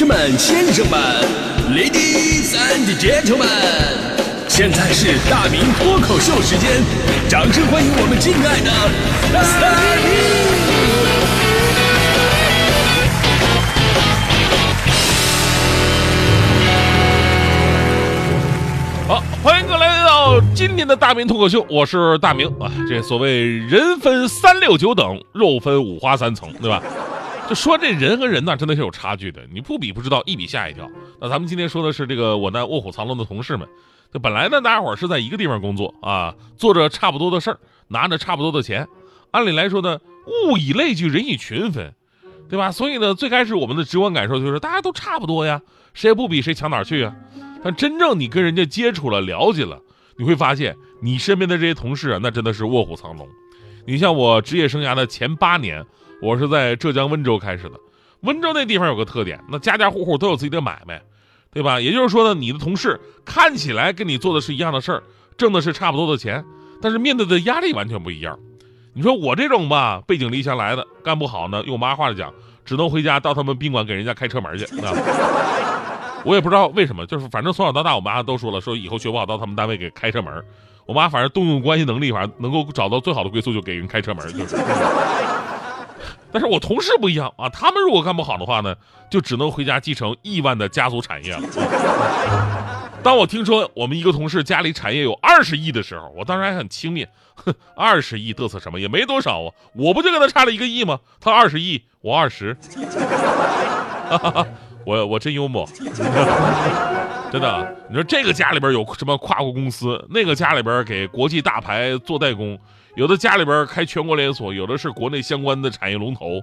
士们、先生们，Ladies and Gentlemen，现在是大明脱口秀时间，掌声欢迎我们敬爱的大明！好，欢迎各位来到今天的大明脱口秀，我是大明啊。这所谓人分三六九等，肉分五花三层，对吧？就说这人和人呢，真的是有差距的，你不比不知道，一比吓一跳。那咱们今天说的是这个我那卧虎藏龙的同事们，就本来呢，大家伙是在一个地方工作啊，做着差不多的事儿，拿着差不多的钱，按理来说呢，物以类聚，人以群分，对吧？所以呢，最开始我们的直观感受就是大家都差不多呀，谁也不比谁强哪儿去啊。但真正你跟人家接触了、了解了，你会发现，你身边的这些同事啊，那真的是卧虎藏龙。你像我职业生涯的前八年，我是在浙江温州开始的。温州那地方有个特点，那家家户户都有自己的买卖，对吧？也就是说呢，你的同事看起来跟你做的是一样的事儿，挣的是差不多的钱，但是面对的压力完全不一样。你说我这种吧，背井离乡来的，干不好呢，用妈话讲，只能回家到他们宾馆给人家开车门去啊。我也不知道为什么，就是反正从小到大，我妈都说了，说以后学不好到他们单位给开车门。我妈反正动用关系能力，反正能够找到最好的归宿就给人开车门，就是。但是我同事不一样啊，他们如果干不好的话呢，就只能回家继承亿万的家族产业了。当我听说我们一个同事家里产业有二十亿的时候，我当时还很轻蔑，哼，二十亿嘚瑟什么？也没多少啊，我不就跟他差了一个亿吗？他二十亿，我二十。我我真幽默，真的。你说这个家里边有什么跨国公司，那个家里边给国际大牌做代工，有的家里边开全国连锁，有的是国内相关的产业龙头。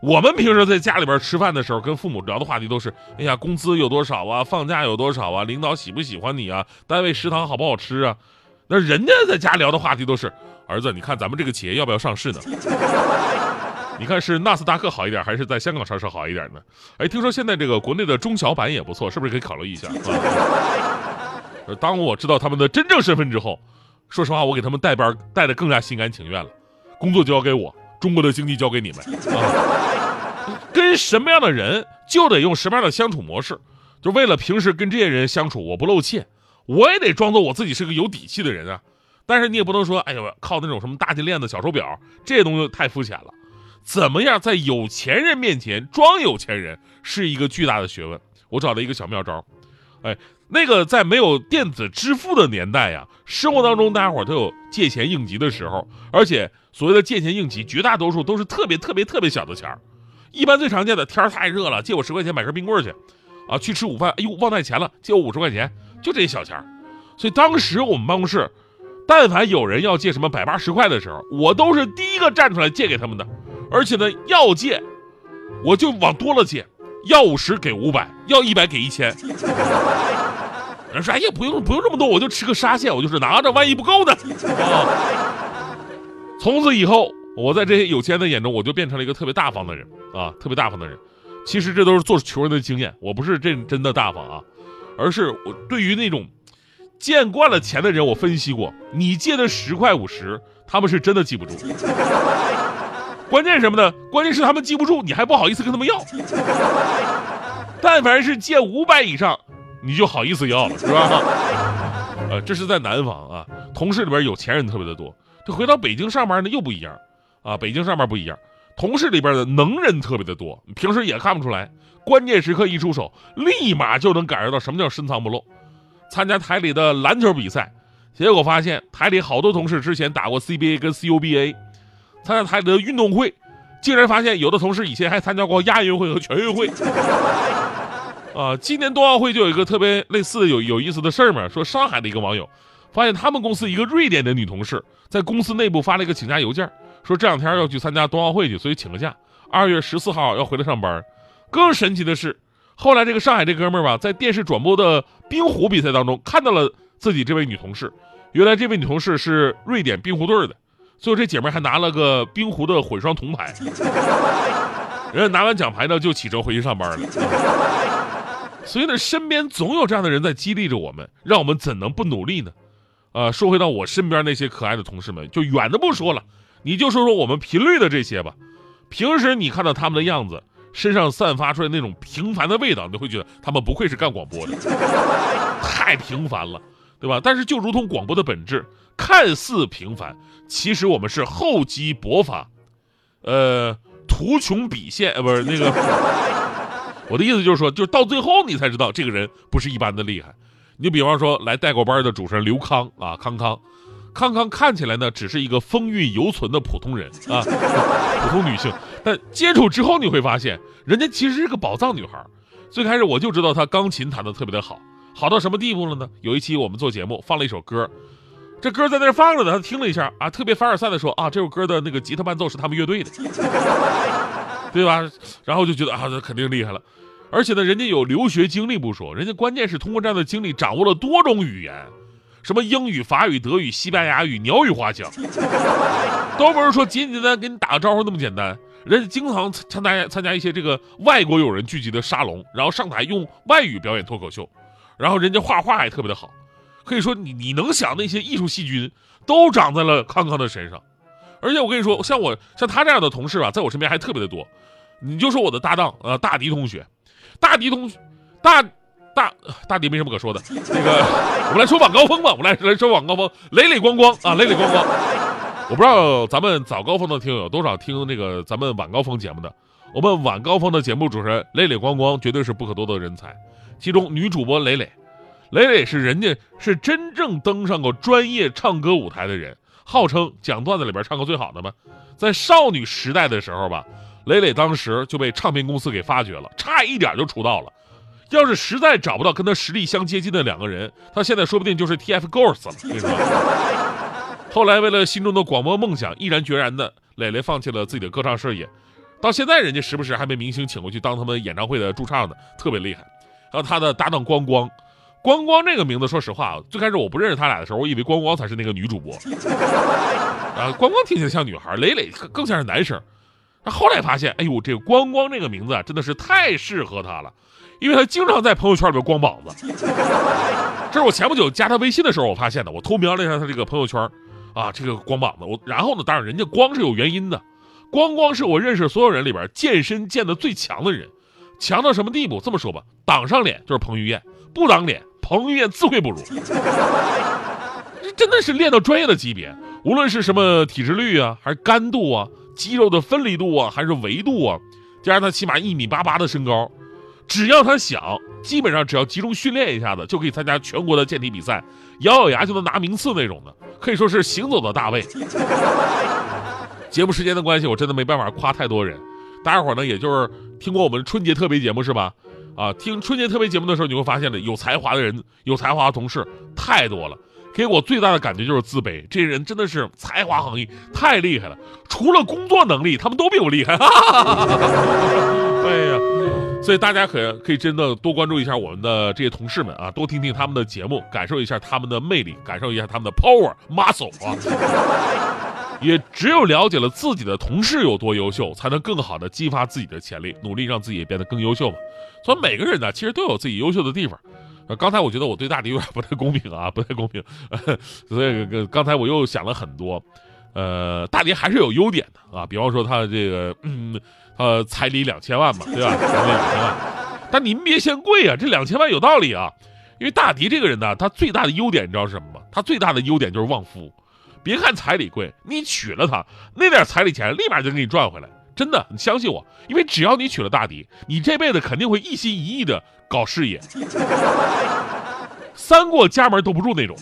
我们平时在家里边吃饭的时候，跟父母聊的话题都是：哎呀，工资有多少啊？放假有多少啊？领导喜不喜欢你啊？单位食堂好不好吃啊？那人家在家聊的话题都是：儿子，你看咱们这个企业要不要上市呢？你看是纳斯达克好一点，还是在香港上市好一点呢？哎，听说现在这个国内的中小板也不错，是不是可以考虑一下？啊、当我知道他们的真正身份之后，说实话，我给他们带班带的更加心甘情愿了。工作交给我，中国的经济交给你们。啊、跟什么样的人就得用什么样的相处模式，就为了平时跟这些人相处我不露怯，我也得装作我自己是个有底气的人啊。但是你也不能说，哎呦，靠那种什么大金链子、小手表，这些东西太肤浅了。怎么样在有钱人面前装有钱人是一个巨大的学问。我找了一个小妙招，哎，那个在没有电子支付的年代呀，生活当中大家伙都有借钱应急的时候，而且所谓的借钱应急，绝大多数都是特别特别特别小的钱儿。一般最常见的，天太热了，借我十块钱买根冰棍去，啊，去吃午饭，哎呦忘带钱了，借我五十块钱，就这些小钱儿。所以当时我们办公室，但凡有人要借什么百八十块的时候，我都是第一个站出来借给他们的。而且呢，要借，我就往多了借，要五十给五百，要一百给一千。人说：“哎呀，不用不用这么多，我就吃个沙县，我就是拿着，万一不够呢？”啊！从此以后，我在这些有钱人的眼中，我就变成了一个特别大方的人啊，特别大方的人。其实这都是做穷人的经验，我不是真真的大方啊，而是我对于那种见惯了钱的人，我分析过，你借的十块五十，他们是真的记不住。关键什么呢？关键是他们记不住，你还不好意思跟他们要。但凡是借五百以上，你就好意思要了，是吧？呃，这是在南方啊，同事里边有钱人特别的多。这回到北京上班呢又不一样，啊，北京上班不一样，同事里边的能人特别的多，平时也看不出来，关键时刻一出手，立马就能感受到什么叫深藏不露。参加台里的篮球比赛，结果发现台里好多同事之前打过 CBA 跟 CUBA。参加台里的运动会，竟然发现有的同事以前还参加过亚运会和全运会。啊，今年冬奥会就有一个特别类似的有有意思的事儿嘛，说上海的一个网友发现他们公司一个瑞典的女同事在公司内部发了一个请假邮件，说这两天要去参加冬奥会去，所以请个假，二月十四号要回来上班。更神奇的是，后来这个上海这哥们儿吧，在电视转播的冰壶比赛当中看到了自己这位女同事，原来这位女同事是瑞典冰壶队的。最后这姐妹还拿了个冰壶的混双铜牌，人家拿完奖牌呢就启程回去上班了。所以呢，身边总有这样的人在激励着我们，让我们怎能不努力呢？啊，说回到我身边那些可爱的同事们，就远的不说了，你就说说我们频率的这些吧。平时你看到他们的样子，身上散发出来那种平凡的味道，你会觉得他们不愧是干广播的，太平凡了，对吧？但是就如同广播的本质，看似平凡，其实我们是厚积薄发，呃，图穷匕现，呃，不是那个，我的意思就是说，就是到最后你才知道这个人不是一般的厉害。你比方说来带过班的主持人刘康啊，康康。康康看起来呢，只是一个风韵犹存的普通人啊，普通女性。但接触之后，你会发现，人家其实是个宝藏女孩。最开始我就知道她钢琴弹得特别的好，好到什么地步了呢？有一期我们做节目放了一首歌，这歌在那放着呢，她听了一下啊，特别凡尔赛的说啊，这首歌的那个吉他伴奏是他们乐队的，对吧？然后就觉得啊，这肯定厉害了。而且呢，人家有留学经历不说，人家关键是通过这样的经历掌握了多种语言。什么英语、法语、德语、西班牙语、鸟语花香，都不是说简简单单给你打个招呼那么简单。人家经常参加参加一些这个外国友人聚集的沙龙，然后上台用外语表演脱口秀，然后人家画画也特别的好。可以说，你你能想那些艺术细菌都长在了康康的身上。而且我跟你说，像我像他这样的同事啊，在我身边还特别的多。你就说我的搭档呃大迪同学，大迪同学大。大大迪没什么可说的，那个我们来说晚高峰吧，我们来来说晚高峰，磊磊光光啊，磊磊光光。我不知道咱们早高峰的听友多少听那个咱们晚高峰节目的，我们晚高峰的节目主持人磊磊光光绝对是不可多得的人才。其中女主播磊磊，磊磊是人家是真正登上过专业唱歌舞台的人，号称讲段子里边唱歌最好的嘛。在少女时代的时候吧，磊磊当时就被唱片公司给发掘了，差一点就出道了。要是实在找不到跟他实力相接近的两个人，他现在说不定就是 TFGIRLS 了。后来为了心中的广播梦想，毅然决然的磊磊放弃了自己的歌唱事业，到现在人家时不时还被明星请过去当他们演唱会的驻唱呢，特别厉害。还有他的搭档光光，光光这个名字，说实话，最开始我不认识他俩的时候，我以为光光才是那个女主播。啊，光光听起来像女孩，磊磊更像是男生。他后来发现，哎呦，这个光光这个名字啊，真的是太适合他了。因为他经常在朋友圈里边光膀子，这是我前不久加他微信的时候我发现的。我偷瞄了一下他这个朋友圈，啊，这个光膀子。我然后呢，当然人家光是有原因的，光光是我认识所有人里边健身健的最强的人，强到什么地步？这么说吧，挡上脸就是彭于晏，不挡脸彭于晏自愧不如。这真的是练到专业的级别，无论是什么体脂率啊，还是干度啊，肌肉的分离度啊，还是维度啊，加上他起码一米八八的身高。只要他想，基本上只要集中训练一下子，就可以参加全国的健体比赛，咬咬牙就能拿名次那种的，可以说是行走的大卫。节目时间的关系，我真的没办法夸太多人，大家伙呢，也就是听过我们春节特别节目是吧？啊，听春节特别节目的时候，你会发现呢，有才华的人，有才华的同事太多了，给我最大的感觉就是自卑。这些人真的是才华横溢，太厉害了，除了工作能力，他们都比我厉害。哎呀。所以大家可可以真的多关注一下我们的这些同事们啊，多听听他们的节目，感受一下他们的魅力，感受一下他们的 power muscle 啊。也只有了解了自己的同事有多优秀，才能更好的激发自己的潜力，努力让自己变得更优秀嘛。所以每个人呢，其实都有自己优秀的地方。呃，刚才我觉得我对大迪有点不太公平啊，不太公平。所以刚才我又想了很多，呃，大迪还是有优点的啊，比方说他这个嗯。呃，彩礼两千万嘛，对吧？彩礼两千万，但您别嫌贵啊，这两千万有道理啊。因为大迪这个人呢，他最大的优点你知道是什么吗？他最大的优点就是旺夫。别看彩礼贵，你娶了她，那点彩礼钱立马就给你赚回来，真的，你相信我。因为只要你娶了大迪，你这辈子肯定会一心一意的搞事业，三过家门都不入那种。